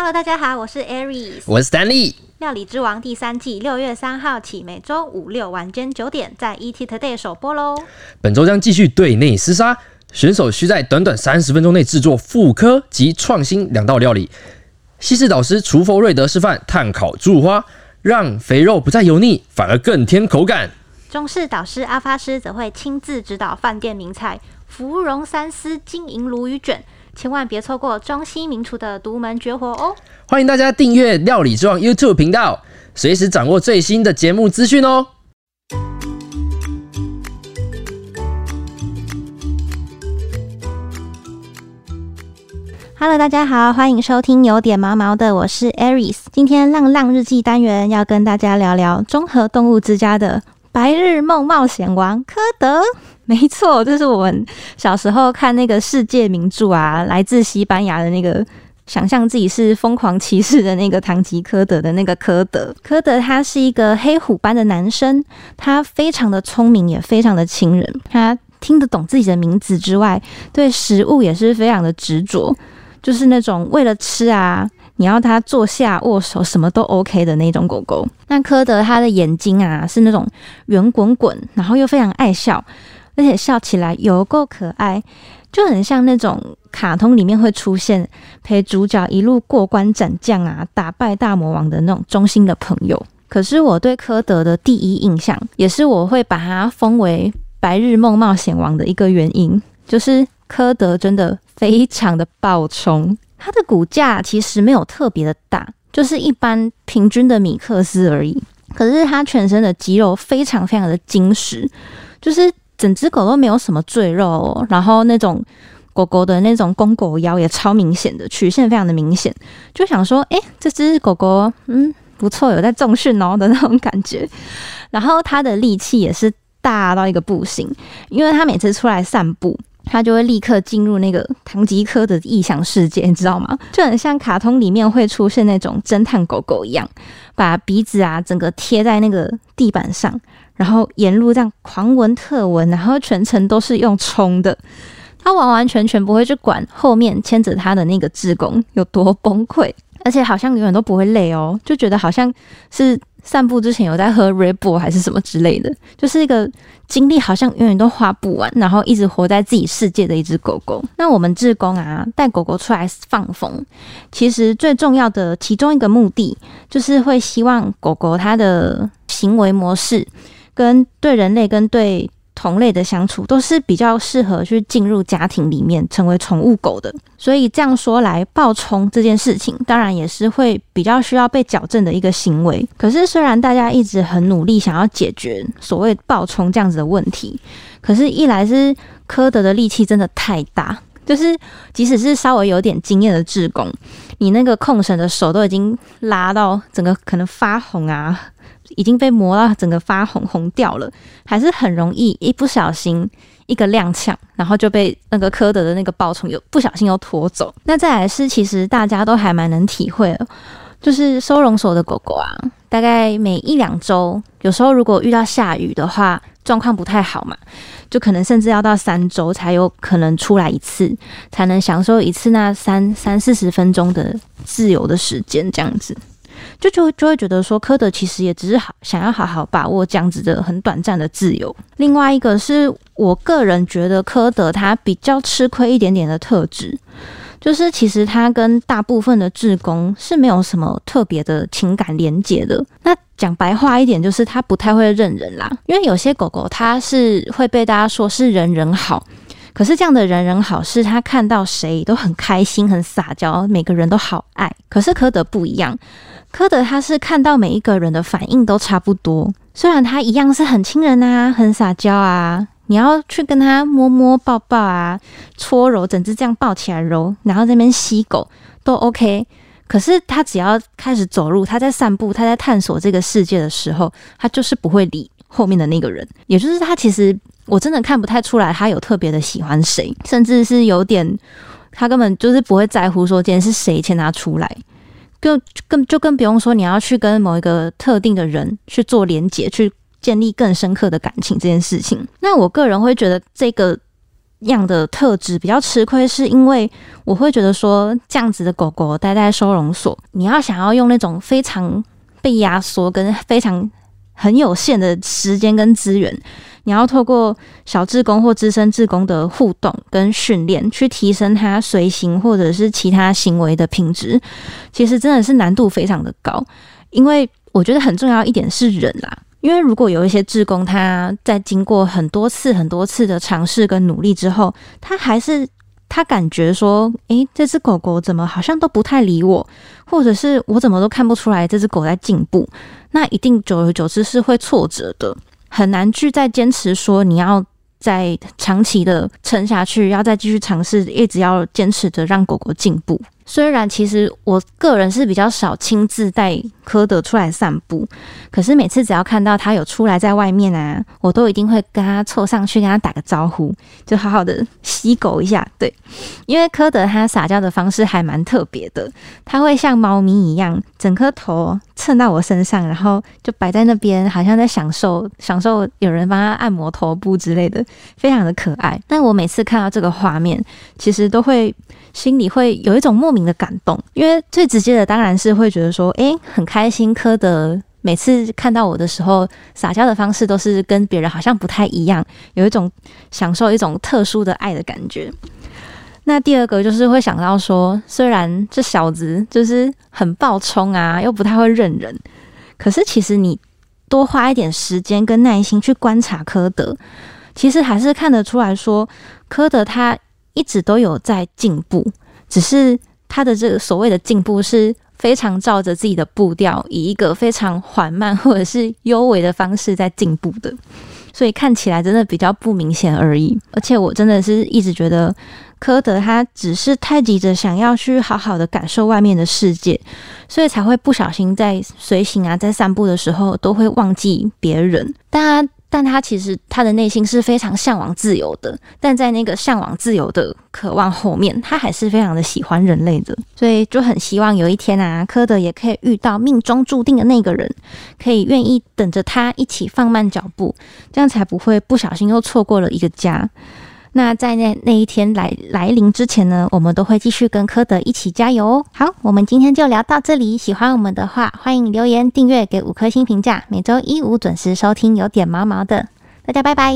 Hello，大家好，我是 Aries，我是 Stanley。料理之王第三季六月三号起，每周五六晚间九点在 ET Today 首播喽。本周将继续对内厮杀，选手需在短短三十分钟内制作复刻及创新两道料理。西式导师厨佛瑞德示范炭烤猪五花，让肥肉不再油腻，反而更添口感。中式导师阿发师则会亲自指导饭店名菜芙蓉三丝金银鲈鱼卷。千万别错过中西名厨的独门绝活哦！欢迎大家订阅《料理之王》YouTube 频道，随时掌握最新的节目资讯哦。Hello，大家好，欢迎收听有点毛毛的，我是 Aries。今天浪浪日记单元要跟大家聊聊综合动物之家的白日梦冒险王科德。没错，这是我们小时候看那个世界名著啊，来自西班牙的那个，想象自己是疯狂骑士的那个唐吉诃德的那个科德。科德他是一个黑虎般的男生，他非常的聪明，也非常的亲人。他听得懂自己的名字之外，对食物也是非常的执着，就是那种为了吃啊。你要他坐下握手什么都 OK 的那种狗狗。那科德他的眼睛啊是那种圆滚滚，然后又非常爱笑，而且笑起来有够可爱，就很像那种卡通里面会出现陪主角一路过关斩将啊，打败大魔王的那种忠心的朋友。可是我对科德的第一印象，也是我会把他封为白日梦冒险王的一个原因，就是科德真的非常的暴冲。他的骨架其实没有特别的大，就是一般平均的米克斯而已。可是他全身的肌肉非常非常的精实，就是整只狗都没有什么赘肉哦。然后那种狗狗的那种公狗腰也超明显的，曲线非常的明显。就想说，哎，这只狗狗，嗯，不错，有在重训哦的那种感觉。然后它的力气也是大到一个不行，因为它每次出来散步。它就会立刻进入那个唐吉诃的异想世界，你知道吗？就很像卡通里面会出现那种侦探狗狗一样，把鼻子啊整个贴在那个地板上，然后沿路这样狂闻特闻，然后全程都是用冲的，他完完全全不会去管后面牵着他的那个职工有多崩溃，而且好像永远都不会累哦，就觉得好像是。散步之前有在喝 Red Bull 还是什么之类的，就是一个精力好像永远都花不完，然后一直活在自己世界的一只狗狗。那我们志工啊，带狗狗出来放风，其实最重要的其中一个目的，就是会希望狗狗它的行为模式跟对人类跟对。同类的相处都是比较适合去进入家庭里面成为宠物狗的，所以这样说来，暴冲这件事情当然也是会比较需要被矫正的一个行为。可是虽然大家一直很努力想要解决所谓暴冲这样子的问题，可是，一来是科德的力气真的太大，就是即使是稍微有点经验的志工，你那个控绳的手都已经拉到整个可能发红啊。已经被磨到整个发红红掉了，还是很容易一不小心一个踉跄，然后就被那个科德的那个暴虫又不小心又拖走。那再来是，其实大家都还蛮能体会的，就是收容所的狗狗啊，大概每一两周，有时候如果遇到下雨的话，状况不太好嘛，就可能甚至要到三周才有可能出来一次，才能享受一次那三三四十分钟的自由的时间这样子。就就就会觉得说，科德其实也只是好想要好好把握这样子的很短暂的自由。另外一个是我个人觉得科德他比较吃亏一点点的特质，就是其实他跟大部分的志工是没有什么特别的情感连接的。那讲白话一点，就是他不太会认人啦。因为有些狗狗它是会被大家说是人人好，可是这样的人人好是他看到谁都很开心、很撒娇，每个人都好爱。可是科德不一样。科德他是看到每一个人的反应都差不多，虽然他一样是很亲人啊，很撒娇啊，你要去跟他摸摸抱抱啊，搓揉，整只这样抱起来揉，然后这边吸狗都 OK。可是他只要开始走路，他在散步，他在探索这个世界的时候，他就是不会理后面的那个人，也就是他其实我真的看不太出来他有特别的喜欢谁，甚至是有点他根本就是不会在乎说今天是谁牵他出来。更更就更不用说你要去跟某一个特定的人去做连接，去建立更深刻的感情这件事情。那我个人会觉得这个样的特质比较吃亏，是因为我会觉得说，这样子的狗狗待在收容所，你要想要用那种非常被压缩跟非常很有限的时间跟资源，你要透过小志工或资深志工的互动跟训练，去提升它随行或者是其他行为的品质，其实真的是难度非常的高。因为我觉得很重要一点是人啦，因为如果有一些志工他在经过很多次、很多次的尝试跟努力之后，他还是他感觉说，诶，这只狗狗怎么好像都不太理我，或者是我怎么都看不出来这只狗在进步，那一定久而久之是会挫折的，很难去再坚持说你要再长期的撑下去，要再继续尝试，一直要坚持着让狗狗进步。虽然其实我个人是比较少亲自带科德出来散步，可是每次只要看到他有出来在外面啊，我都一定会跟他凑上去跟他打个招呼，就好好的吸狗一下。对，因为科德他撒娇的方式还蛮特别的，他会像猫咪一样，整颗头蹭到我身上，然后就摆在那边，好像在享受享受有人帮他按摩头部之类的，非常的可爱。但我每次看到这个画面，其实都会。心里会有一种莫名的感动，因为最直接的当然是会觉得说，诶，很开心。科德每次看到我的时候，撒娇的方式都是跟别人好像不太一样，有一种享受一种特殊的爱的感觉。那第二个就是会想到说，虽然这小子就是很暴冲啊，又不太会认人，可是其实你多花一点时间跟耐心去观察科德，其实还是看得出来说，科德他。一直都有在进步，只是他的这个所谓的进步是非常照着自己的步调，以一个非常缓慢或者是优微的方式在进步的，所以看起来真的比较不明显而已。而且我真的是一直觉得科德他只是太急着想要去好好的感受外面的世界，所以才会不小心在随行啊，在散步的时候都会忘记别人。大家。但他其实他的内心是非常向往自由的，但在那个向往自由的渴望后面，他还是非常的喜欢人类的，所以就很希望有一天啊，科德也可以遇到命中注定的那个人，可以愿意等着他一起放慢脚步，这样才不会不小心又错过了一个家。那在那那一天来来临之前呢，我们都会继续跟科德一起加油哦。好，我们今天就聊到这里。喜欢我们的话，欢迎留言、订阅、给五颗星评价。每周一五准时收听，有点毛毛的，大家拜拜。